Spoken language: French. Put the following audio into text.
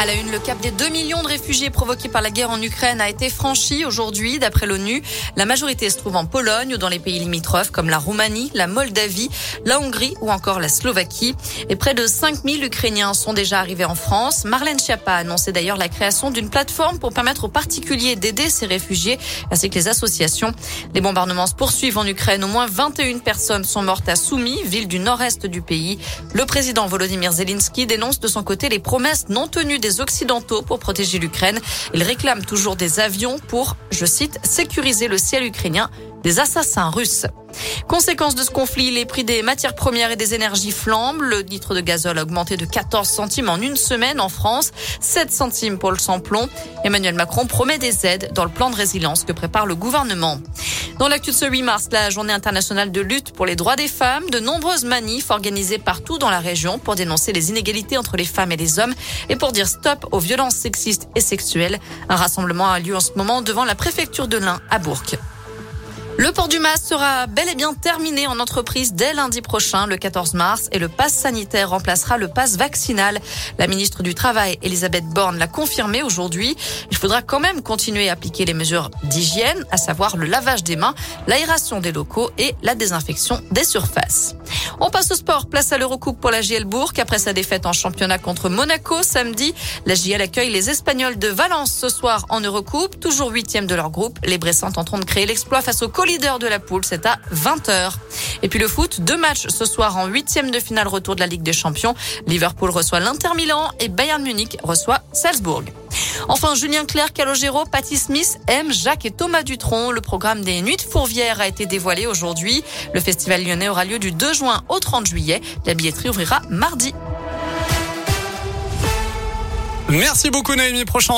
À la une, le cap des 2 millions de réfugiés provoqués par la guerre en Ukraine a été franchi aujourd'hui, d'après l'ONU. La majorité se trouve en Pologne ou dans les pays limitrophes comme la Roumanie, la Moldavie, la Hongrie ou encore la Slovaquie. Et près de 5000 Ukrainiens sont déjà arrivés en France. Marlène Schiappa a annoncé d'ailleurs la création d'une plateforme pour permettre aux particuliers d'aider ces réfugiés ainsi que les associations. Les bombardements se poursuivent en Ukraine. Au moins 21 personnes sont mortes à Soumy, ville du nord-est du pays. Le président Volodymyr Zelensky dénonce de son côté les promesses non tenues des occidentaux pour protéger l'Ukraine. Il réclame toujours des avions pour, je cite, sécuriser le ciel ukrainien des assassins russes. Conséquence de ce conflit, les prix des matières premières et des énergies flambent. Le litre de gazole a augmenté de 14 centimes en une semaine en France, 7 centimes pour le samplon. Emmanuel Macron promet des aides dans le plan de résilience que prépare le gouvernement. Dans l'actu de ce 8 mars, la journée internationale de lutte pour les droits des femmes, de nombreuses manifs organisées partout dans la région pour dénoncer les inégalités entre les femmes et les hommes et pour dire stop aux violences sexistes et sexuelles. Un rassemblement a lieu en ce moment devant la préfecture de l'Ain à Bourg. Le port du masque sera bel et bien terminé en entreprise dès lundi prochain, le 14 mars, et le pass sanitaire remplacera le pass vaccinal. La ministre du Travail, Elisabeth Borne, l'a confirmé aujourd'hui. Il faudra quand même continuer à appliquer les mesures d'hygiène, à savoir le lavage des mains, l'aération des locaux et la désinfection des surfaces. On passe au sport. Place à l'Eurocoupe pour la JL Bourg. Après sa défaite en championnat contre Monaco samedi, la JL accueille les Espagnols de Valence ce soir en Eurocoupe. Toujours huitième de leur groupe. Les Bressans tenteront de créer l'exploit face au co-leader de la poule. C'est à 20h. Et puis le foot, deux matchs ce soir en huitième de finale retour de la Ligue des Champions. Liverpool reçoit l'Inter Milan et Bayern Munich reçoit Salzbourg. Enfin, Julien Clerc, Calogero, Patty Smith, M, Jacques et Thomas Dutronc. Le programme des Nuits de Fourvière a été dévoilé aujourd'hui. Le festival lyonnais aura lieu du 2 juin au 30 juillet. La billetterie ouvrira mardi. Merci beaucoup Naomi. Prochain